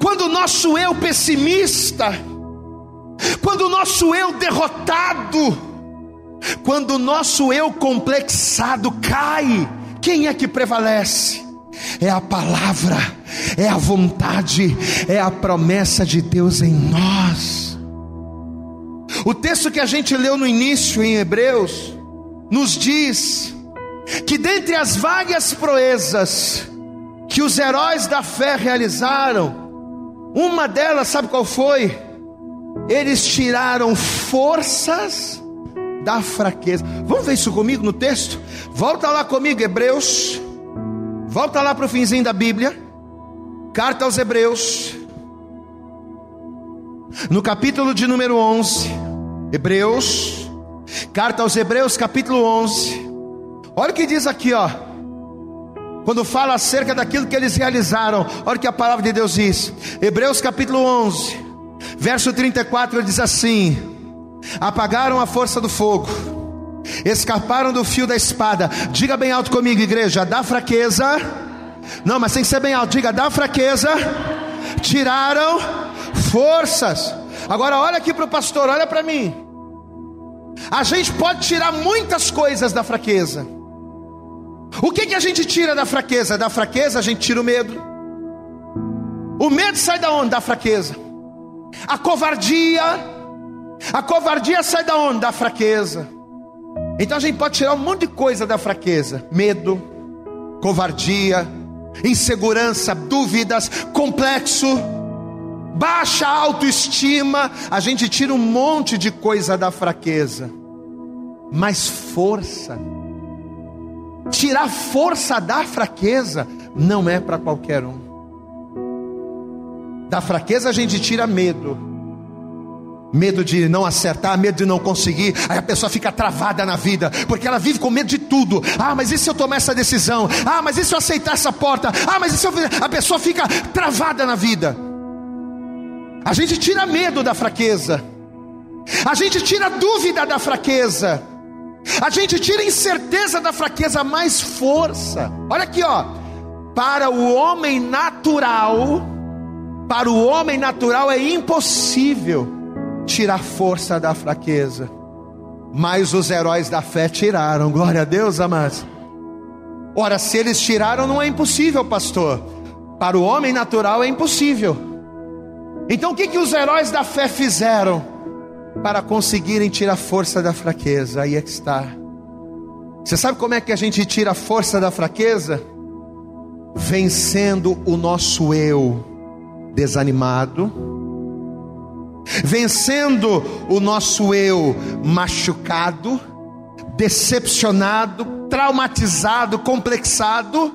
Quando o nosso eu pessimista, quando o nosso eu derrotado, quando o nosso eu complexado cai, quem é que prevalece? É a palavra, é a vontade, é a promessa de Deus em nós. O texto que a gente leu no início em Hebreus nos diz que dentre as várias proezas que os heróis da fé realizaram, uma delas, sabe qual foi? Eles tiraram forças da fraqueza. Vamos ver isso comigo no texto? Volta lá comigo, Hebreus. Volta lá para o finzinho da Bíblia. Carta aos Hebreus. No capítulo de número 11, Hebreus, carta aos Hebreus, capítulo 11. Olha o que diz aqui, ó. Quando fala acerca daquilo que eles realizaram, olha o que a palavra de Deus diz. Hebreus capítulo 11, verso 34 diz assim: Apagaram a força do fogo, escaparam do fio da espada. Diga bem alto comigo, igreja, da fraqueza. Não, mas tem que ser bem alto. Diga, da fraqueza. Tiraram forças. Agora olha aqui para o pastor, olha para mim. A gente pode tirar muitas coisas da fraqueza. O que, que a gente tira da fraqueza? Da fraqueza a gente tira o medo. O medo sai da onde? Da fraqueza. A covardia. A covardia sai da onde? Da fraqueza. Então a gente pode tirar um monte de coisa da fraqueza: medo, covardia, insegurança, dúvidas, complexo baixa autoestima, a gente tira um monte de coisa da fraqueza, mas força, tirar força da fraqueza não é para qualquer um. Da fraqueza a gente tira medo, medo de não acertar, medo de não conseguir. Aí a pessoa fica travada na vida, porque ela vive com medo de tudo. Ah, mas e se eu tomar essa decisão? Ah, mas e se eu aceitar essa porta? Ah, mas e se eu A pessoa fica travada na vida. A gente tira medo da fraqueza. A gente tira dúvida da fraqueza. A gente tira incerteza da fraqueza, mais força. Olha aqui, ó. Para o homem natural, para o homem natural é impossível tirar força da fraqueza. Mas os heróis da fé tiraram. Glória a Deus, amados. Ora, se eles tiraram, não é impossível, pastor. Para o homem natural é impossível. Então o que, que os heróis da fé fizeram para conseguirem tirar força da fraqueza? Aí é que está. Você sabe como é que a gente tira a força da fraqueza? Vencendo o nosso eu desanimado, vencendo o nosso eu machucado, decepcionado, traumatizado, complexado,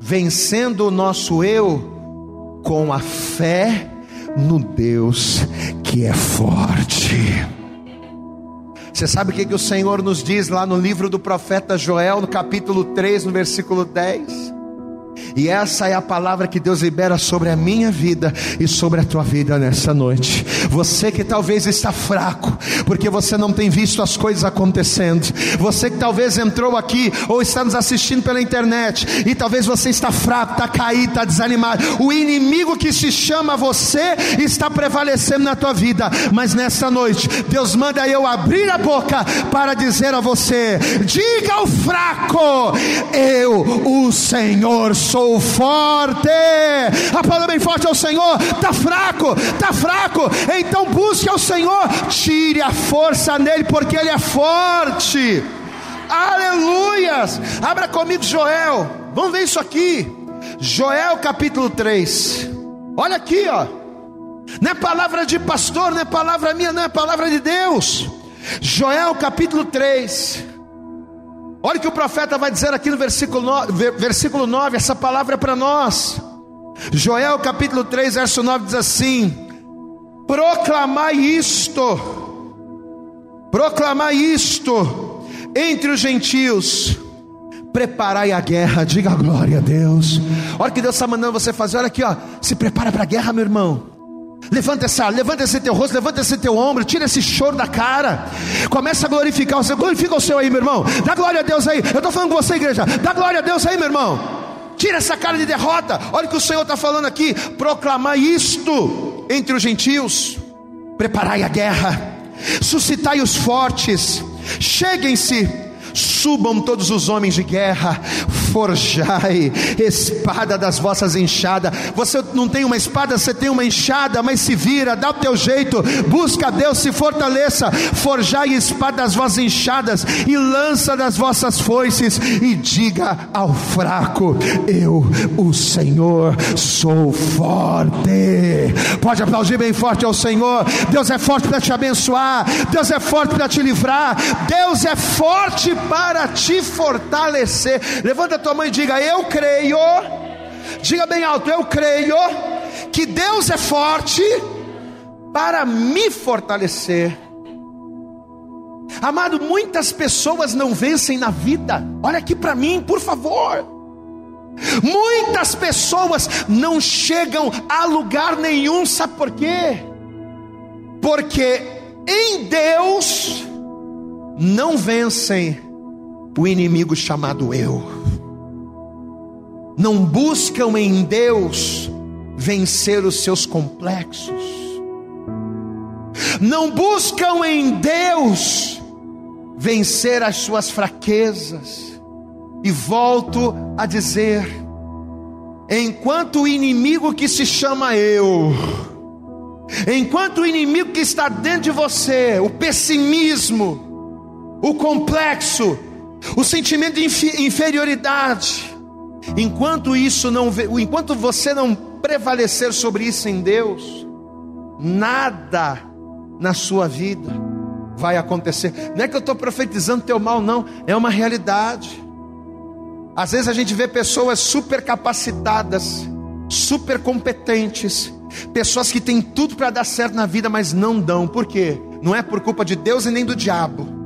vencendo o nosso eu com a fé no Deus que é forte. Você sabe o que, que o Senhor nos diz lá no livro do profeta Joel, no capítulo 3, no versículo 10? E essa é a palavra que Deus libera sobre a minha vida e sobre a tua vida nessa noite. Você que talvez está fraco, porque você não tem visto as coisas acontecendo. Você que talvez entrou aqui ou está nos assistindo pela internet e talvez você está fraco, está caído, está desanimado. O inimigo que se chama você está prevalecendo na tua vida. Mas nessa noite, Deus manda eu abrir a boca para dizer a você: diga ao fraco, eu, o Senhor, sou forte. A palavra bem forte ao Senhor. Está fraco, está fraco. Então busque ao Senhor, tire a força nele, porque ele é forte. Aleluias. Abra comigo Joel. Vamos ver isso aqui. Joel capítulo 3. Olha aqui, ó. Não é palavra de pastor, não é palavra minha, não é palavra de Deus. Joel capítulo 3. Olha o que o profeta vai dizer aqui no versículo 9, versículo 9 essa palavra é para nós. Joel capítulo 3, verso 9 diz assim: Proclamai isto, proclamai isto entre os gentios, preparai a guerra, diga glória a Deus. Olha que Deus está mandando você fazer, olha aqui, ó, se prepara para a guerra, meu irmão. Levanta essa, levanta esse teu rosto, levanta esse teu ombro, tira esse choro da cara. Começa a glorificar o Senhor. Glorifica o Senhor aí, meu irmão. Dá glória a Deus aí. Eu estou falando com você, igreja. Dá glória a Deus aí, meu irmão. Tira essa cara de derrota. Olha o que o Senhor está falando aqui. Proclamar isto entre os gentios. Preparai a guerra. Suscitai os fortes. Cheguem-se subam todos os homens de guerra, forjai espada das vossas enxadas. Você não tem uma espada, você tem uma enxada, mas se vira, dá o teu jeito, busca Deus, se fortaleça, forjai espada das vossas enxadas e lança das vossas foices e diga ao fraco: Eu, o Senhor, sou forte. Pode aplaudir bem forte ao Senhor. Deus é forte para te abençoar, Deus é forte para te livrar, Deus é forte para te fortalecer. Levanta a tua mão e diga: Eu creio. Diga bem alto: Eu creio que Deus é forte para me fortalecer. Amado, muitas pessoas não vencem na vida. Olha aqui para mim, por favor. Muitas pessoas não chegam a lugar nenhum, sabe por quê? Porque em Deus não vencem o inimigo chamado eu. Não buscam em Deus vencer os seus complexos. Não buscam em Deus vencer as suas fraquezas. E volto a dizer: enquanto o inimigo que se chama eu, enquanto o inimigo que está dentro de você, o pessimismo, o complexo, o sentimento de inferioridade. Enquanto isso não, enquanto você não prevalecer sobre isso em Deus, nada na sua vida vai acontecer. Não é que eu estou profetizando teu mal, não, é uma realidade. Às vezes a gente vê pessoas super capacitadas, super competentes, Pessoas que têm tudo para dar certo na vida, mas não dão. Por quê? Não é por culpa de Deus e nem do diabo.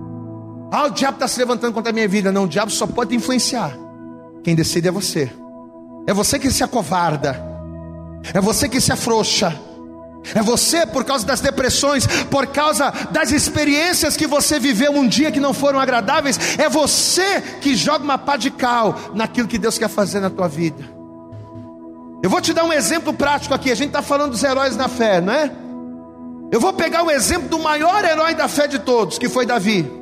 Ah, o diabo está se levantando contra a minha vida. Não, o diabo só pode influenciar. Quem decide é você. É você que se acovarda. É você que se afrouxa. É você por causa das depressões, por causa das experiências que você viveu um dia que não foram agradáveis. É você que joga uma pá de cal naquilo que Deus quer fazer na tua vida. Eu vou te dar um exemplo prático aqui. A gente está falando dos heróis na fé, não é? Eu vou pegar o exemplo do maior herói da fé de todos, que foi Davi.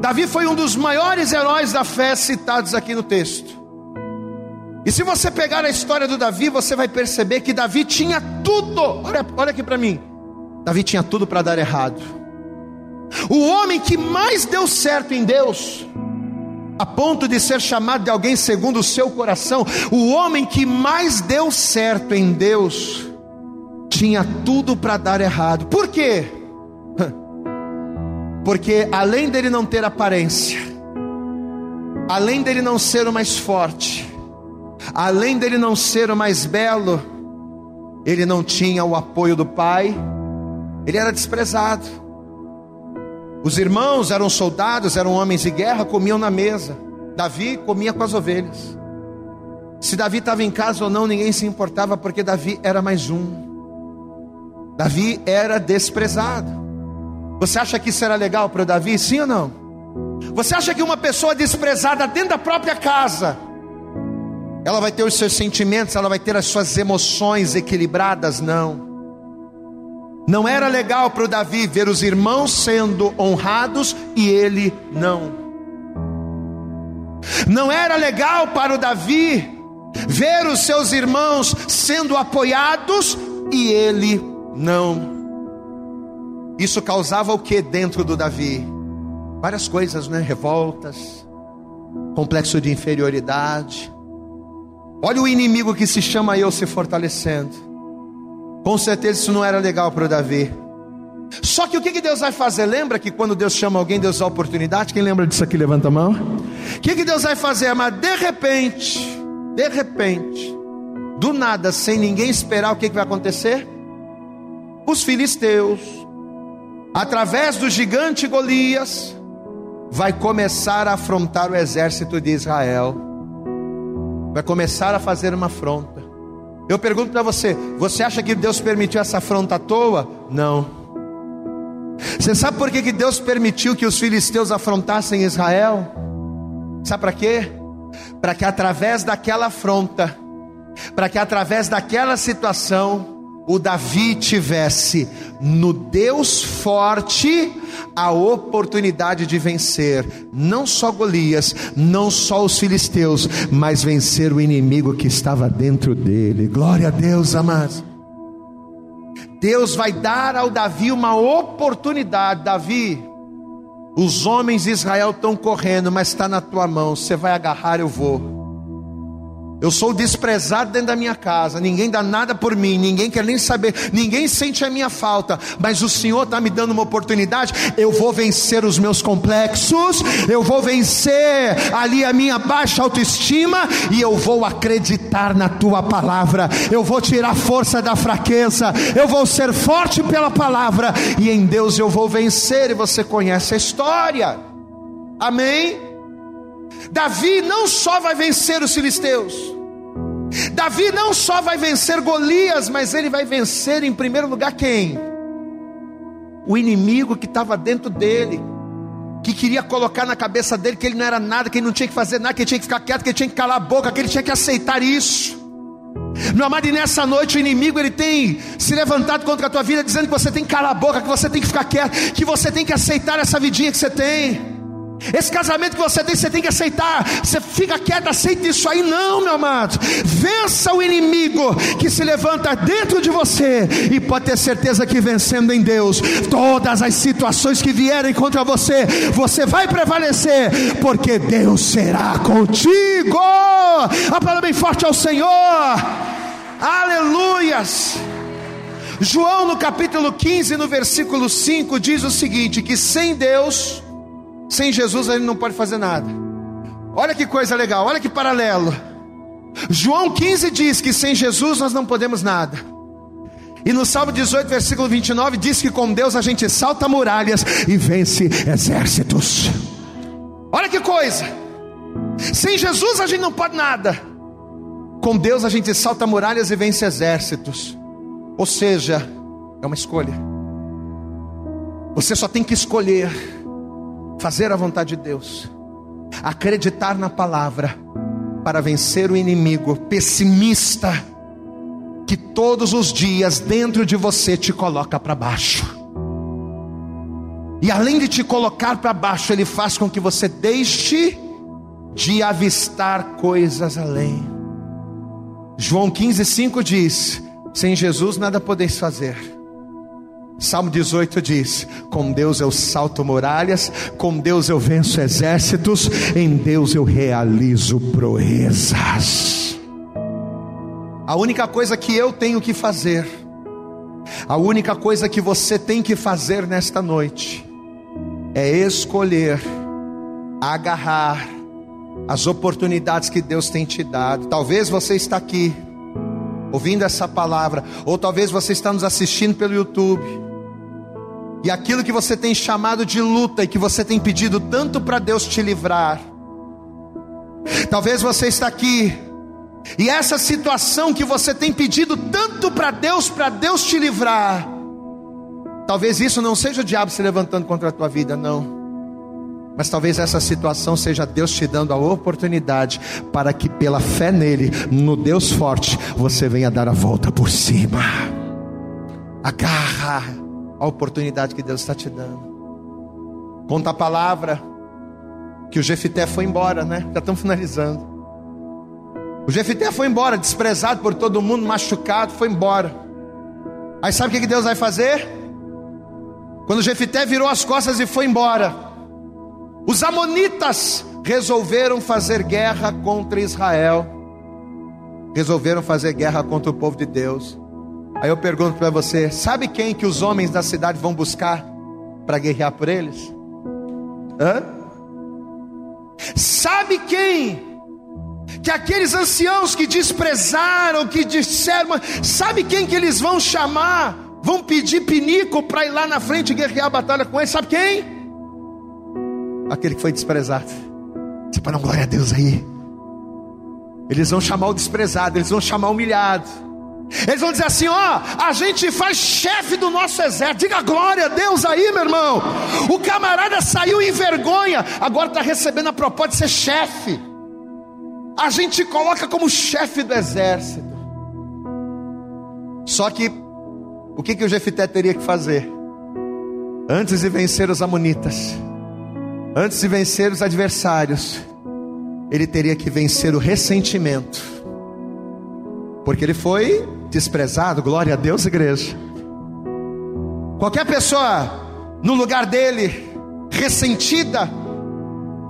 Davi foi um dos maiores heróis da fé citados aqui no texto. E se você pegar a história do Davi, você vai perceber que Davi tinha tudo. Olha, olha aqui para mim. Davi tinha tudo para dar errado. O homem que mais deu certo em Deus, a ponto de ser chamado de alguém segundo o seu coração, o homem que mais deu certo em Deus, tinha tudo para dar errado. Por quê? Porque além dele não ter aparência, além dele não ser o mais forte, além dele não ser o mais belo, ele não tinha o apoio do pai, ele era desprezado. Os irmãos eram soldados, eram homens de guerra, comiam na mesa. Davi comia com as ovelhas. Se Davi estava em casa ou não, ninguém se importava, porque Davi era mais um. Davi era desprezado. Você acha que isso era legal para o Davi? Sim ou não? Você acha que uma pessoa desprezada dentro da própria casa ela vai ter os seus sentimentos, ela vai ter as suas emoções equilibradas, não. Não era legal para o Davi ver os irmãos sendo honrados e ele não. Não era legal para o Davi ver os seus irmãos sendo apoiados e ele não. Isso causava o que dentro do Davi? Várias coisas, né? Revoltas, complexo de inferioridade, Olha o inimigo que se chama eu se fortalecendo. Com certeza isso não era legal para o Davi. Só que o que, Deus vai fazer? Lembra que quando Deus chama alguém, Deus dá oportunidade? Quem lembra disso aqui, levanta a mão. O que, Deus vai fazer? Mas de repente, de repente, do nada, sem ninguém esperar, o que vai acontecer? Os filisteus, através do gigante Golias, vai começar a afrontar o exército de Israel vai começar a fazer uma afronta. Eu pergunto para você: você acha que Deus permitiu essa afronta à toa? Não. Você sabe por que, que Deus permitiu que os filisteus afrontassem Israel? Sabe para quê? Para que através daquela afronta, para que através daquela situação, o Davi tivesse no Deus forte a oportunidade de vencer não só Golias, não só os filisteus, mas vencer o inimigo que estava dentro dele. Glória a Deus, amados. Deus vai dar ao Davi uma oportunidade, Davi. Os homens de Israel estão correndo, mas está na tua mão. Você vai agarrar, eu vou. Eu sou desprezado dentro da minha casa, ninguém dá nada por mim, ninguém quer nem saber, ninguém sente a minha falta, mas o Senhor está me dando uma oportunidade. Eu vou vencer os meus complexos, eu vou vencer ali a minha baixa autoestima e eu vou acreditar na tua palavra. Eu vou tirar força da fraqueza, eu vou ser forte pela palavra e em Deus eu vou vencer. E você conhece a história, amém? Davi não só vai vencer os filisteus, Davi não só vai vencer Golias, mas ele vai vencer em primeiro lugar quem? O inimigo que estava dentro dele, que queria colocar na cabeça dele que ele não era nada, que ele não tinha que fazer nada, que ele tinha que ficar quieto, que ele tinha que calar a boca, que ele tinha que aceitar isso. Meu amado, e nessa noite o inimigo ele tem se levantado contra a tua vida, dizendo que você tem que calar a boca, que você tem que ficar quieto, que você tem que aceitar essa vidinha que você tem. Esse casamento que você tem, você tem que aceitar. Você fica quieto, aceita isso aí, não, meu amado. Vença o inimigo que se levanta dentro de você, e pode ter certeza que vencendo em Deus, todas as situações que vierem contra você, você vai prevalecer, porque Deus será contigo. A palavra bem forte ao Senhor, aleluias. João no capítulo 15, no versículo 5, diz o seguinte: que sem Deus sem Jesus ele não pode fazer nada. Olha que coisa legal, olha que paralelo. João 15 diz que sem Jesus nós não podemos nada. E no Salmo 18, versículo 29, diz que com Deus a gente salta muralhas e vence exércitos. Olha que coisa! Sem Jesus a gente não pode nada. Com Deus a gente salta muralhas e vence exércitos. Ou seja, é uma escolha. Você só tem que escolher fazer a vontade de Deus, acreditar na palavra para vencer o inimigo pessimista que todos os dias dentro de você te coloca para baixo. E além de te colocar para baixo, ele faz com que você deixe de avistar coisas além. João 15,5 diz: Sem Jesus nada podeis fazer. Salmo 18 diz: Com Deus eu salto muralhas, com Deus eu venço exércitos, em Deus eu realizo proezas. A única coisa que eu tenho que fazer, a única coisa que você tem que fazer nesta noite, é escolher, agarrar as oportunidades que Deus tem te dado. Talvez você está aqui ouvindo essa palavra, ou talvez você está nos assistindo pelo YouTube. E aquilo que você tem chamado de luta e que você tem pedido tanto para Deus te livrar. Talvez você está aqui e essa situação que você tem pedido tanto para Deus, para Deus te livrar, Talvez isso não seja o diabo se levantando contra a tua vida, não. Mas talvez essa situação seja Deus te dando a oportunidade para que, pela fé nele, no Deus forte, você venha dar a volta por cima. Agarra a oportunidade que Deus está te dando. Conta a palavra que o Jefité foi embora, né? Já estamos finalizando. O Jefité foi embora, desprezado por todo mundo, machucado, foi embora. Aí sabe o que Deus vai fazer? Quando Jefité virou as costas e foi embora, os amonitas resolveram fazer guerra contra Israel. Resolveram fazer guerra contra o povo de Deus. Aí eu pergunto para você: sabe quem que os homens da cidade vão buscar para guerrear por eles? Hã? Sabe quem? Que aqueles anciãos que desprezaram, que disseram, sabe quem que eles vão chamar vão pedir pinico para ir lá na frente guerrear a batalha com ele. Sabe quem? Aquele que foi desprezado. Você pode dar glória a Deus aí. Eles vão chamar o desprezado, eles vão chamar o humilhado. Eles vão dizer assim: ó, a gente faz chefe do nosso exército. Diga glória a Deus aí, meu irmão. O camarada saiu em vergonha, agora está recebendo a proposta de ser chefe. A gente coloca como chefe do exército. Só que o que, que o Jefité teria que fazer? Antes de vencer os amonitas, antes de vencer os adversários, ele teria que vencer o ressentimento, porque ele foi desprezado. Glória a Deus, igreja. Qualquer pessoa no lugar dele, ressentida,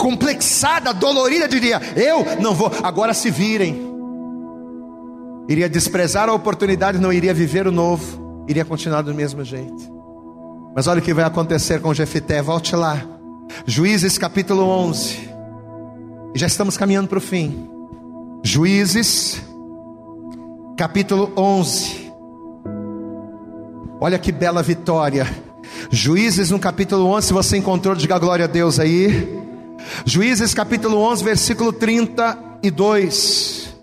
complexada, dolorida, diria: Eu não vou, agora se virem. Iria desprezar a oportunidade, não iria viver o novo iria continuar do mesmo jeito. Mas olha o que vai acontecer com Jefité, volte lá. Juízes capítulo 11. E já estamos caminhando para o fim. Juízes capítulo 11. Olha que bela vitória. Juízes no capítulo 11, se você encontrou, diga glória a Deus aí. Juízes capítulo 11, versículo 32.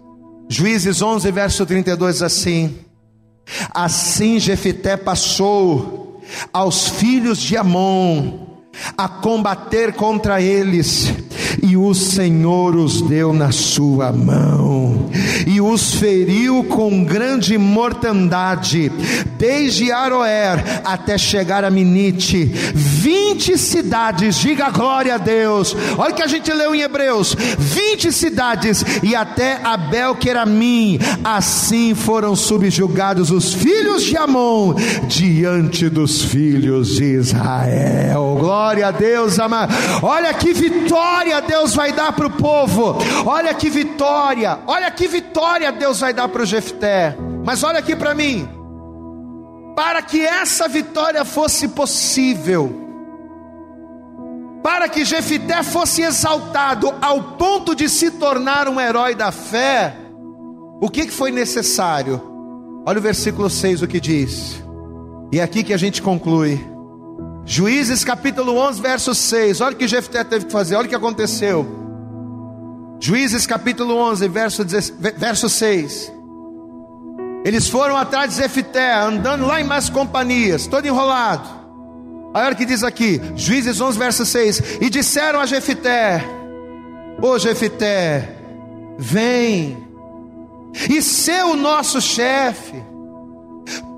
Juízes 11, verso 32 assim: Assim Jefité passou aos filhos de Amon a combater contra eles e o Senhor os deu na sua mão, e os feriu com grande mortandade, desde Aroer até chegar a Minite, vinte cidades, diga glória a Deus, olha o que a gente leu em Hebreus, vinte cidades, e até Abel Queramim, assim foram subjugados os filhos de Amon, diante dos filhos de Israel, glória a Deus, amado, olha que vitória Deus vai dar para o povo. Olha que vitória, olha que vitória Deus vai dar para o Jefté. Mas olha aqui para mim. Para que essa vitória fosse possível, para que Jefité fosse exaltado ao ponto de se tornar um herói da fé, o que foi necessário? Olha o versículo 6 o que diz. E é aqui que a gente conclui. Juízes capítulo 11, verso 6. Olha o que Jefté teve que fazer, olha o que aconteceu. Juízes capítulo 11, verso, verso 6. Eles foram atrás de Jefté, andando lá em mais companhias, todo enrolado. Olha o que diz aqui, Juízes 11, verso 6. E disseram a Jefté: Ô Jefté, vem e ser o nosso chefe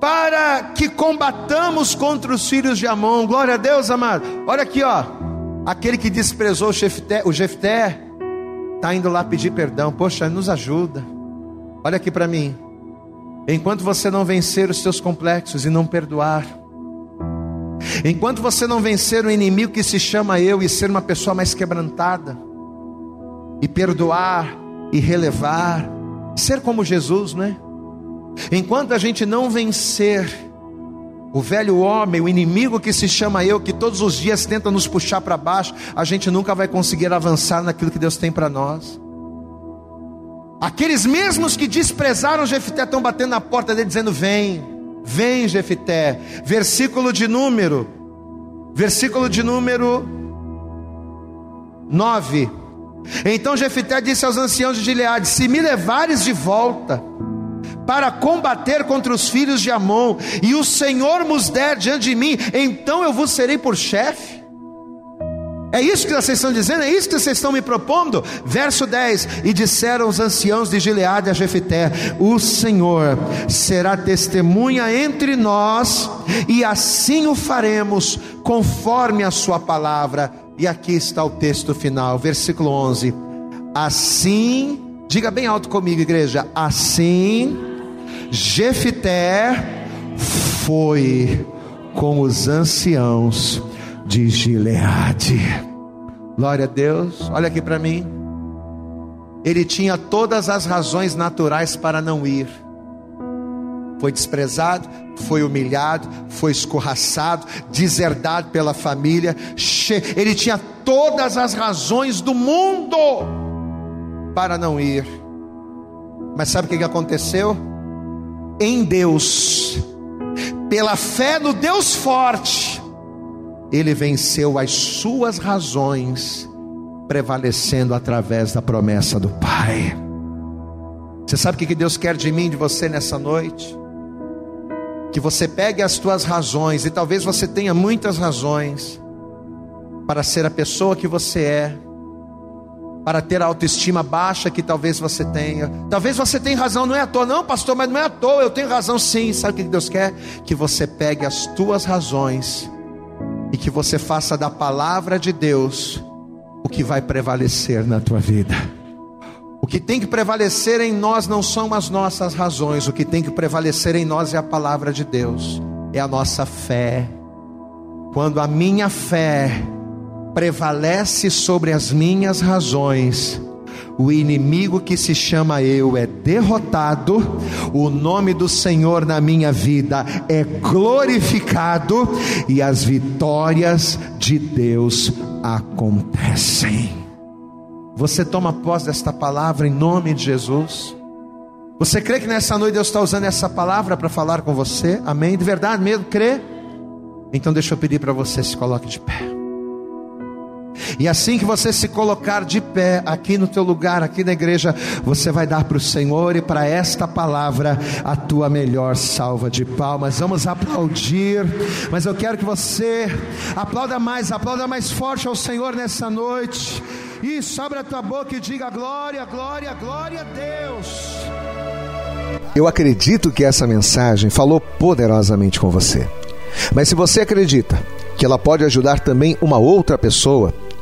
para que combatamos contra os filhos de Amon. Glória a Deus, amado. Olha aqui, ó. Aquele que desprezou o Jefté, o Jefté está indo lá pedir perdão. Poxa, nos ajuda. Olha aqui para mim. Enquanto você não vencer os seus complexos e não perdoar, enquanto você não vencer o inimigo que se chama eu e ser uma pessoa mais quebrantada, e perdoar e relevar, ser como Jesus, né? Enquanto a gente não vencer o velho homem, o inimigo que se chama eu, que todos os dias tenta nos puxar para baixo, a gente nunca vai conseguir avançar naquilo que Deus tem para nós. Aqueles mesmos que desprezaram Jefité estão batendo na porta dele dizendo: Vem, vem Jefité. Versículo de número, versículo de número 9. Então Jefité disse aos anciãos de Gileade: Se me levares de volta, para combater contra os filhos de Amon, e o Senhor nos der diante de mim, então eu vos serei por chefe. É isso que vocês estão dizendo? É isso que vocês estão me propondo? Verso 10: E disseram os anciãos de Gileade a Jefité: O Senhor será testemunha entre nós, e assim o faremos, conforme a Sua palavra. E aqui está o texto final, versículo 11: Assim, diga bem alto comigo, igreja, assim Jefité foi com os anciãos de Gileade. Glória a Deus. Olha aqui para mim. Ele tinha todas as razões naturais para não ir. Foi desprezado, foi humilhado, foi escorraçado, deserdado pela família. Ele tinha todas as razões do mundo para não ir. Mas sabe o que aconteceu? Em Deus, pela fé no Deus forte, ele venceu as suas razões, prevalecendo através da promessa do Pai. Você sabe o que Deus quer de mim, de você nessa noite? Que você pegue as tuas razões, e talvez você tenha muitas razões, para ser a pessoa que você é, para ter a autoestima baixa que talvez você tenha. Talvez você tenha razão, não é à toa, não, pastor, mas não é à toa, eu tenho razão sim. Sabe o que Deus quer? Que você pegue as tuas razões e que você faça da palavra de Deus o que vai prevalecer na tua vida. O que tem que prevalecer em nós não são as nossas razões, o que tem que prevalecer em nós é a palavra de Deus, é a nossa fé. Quando a minha fé prevalece sobre as minhas razões, o inimigo que se chama eu é derrotado, o nome do Senhor na minha vida é glorificado e as vitórias de Deus acontecem. Você toma posse desta palavra em nome de Jesus? Você crê que nessa noite Deus está usando essa palavra para falar com você? Amém? De verdade mesmo? Crê? Então deixa eu pedir para você se coloque de pé. E assim que você se colocar de pé aqui no teu lugar, aqui na igreja, você vai dar para o Senhor e para esta palavra a tua melhor salva de palmas. Vamos aplaudir, mas eu quero que você aplauda mais, aplauda mais forte ao Senhor nessa noite. Isso, abre a tua boca e diga glória, glória, glória a Deus. Eu acredito que essa mensagem falou poderosamente com você. Mas se você acredita que ela pode ajudar também uma outra pessoa,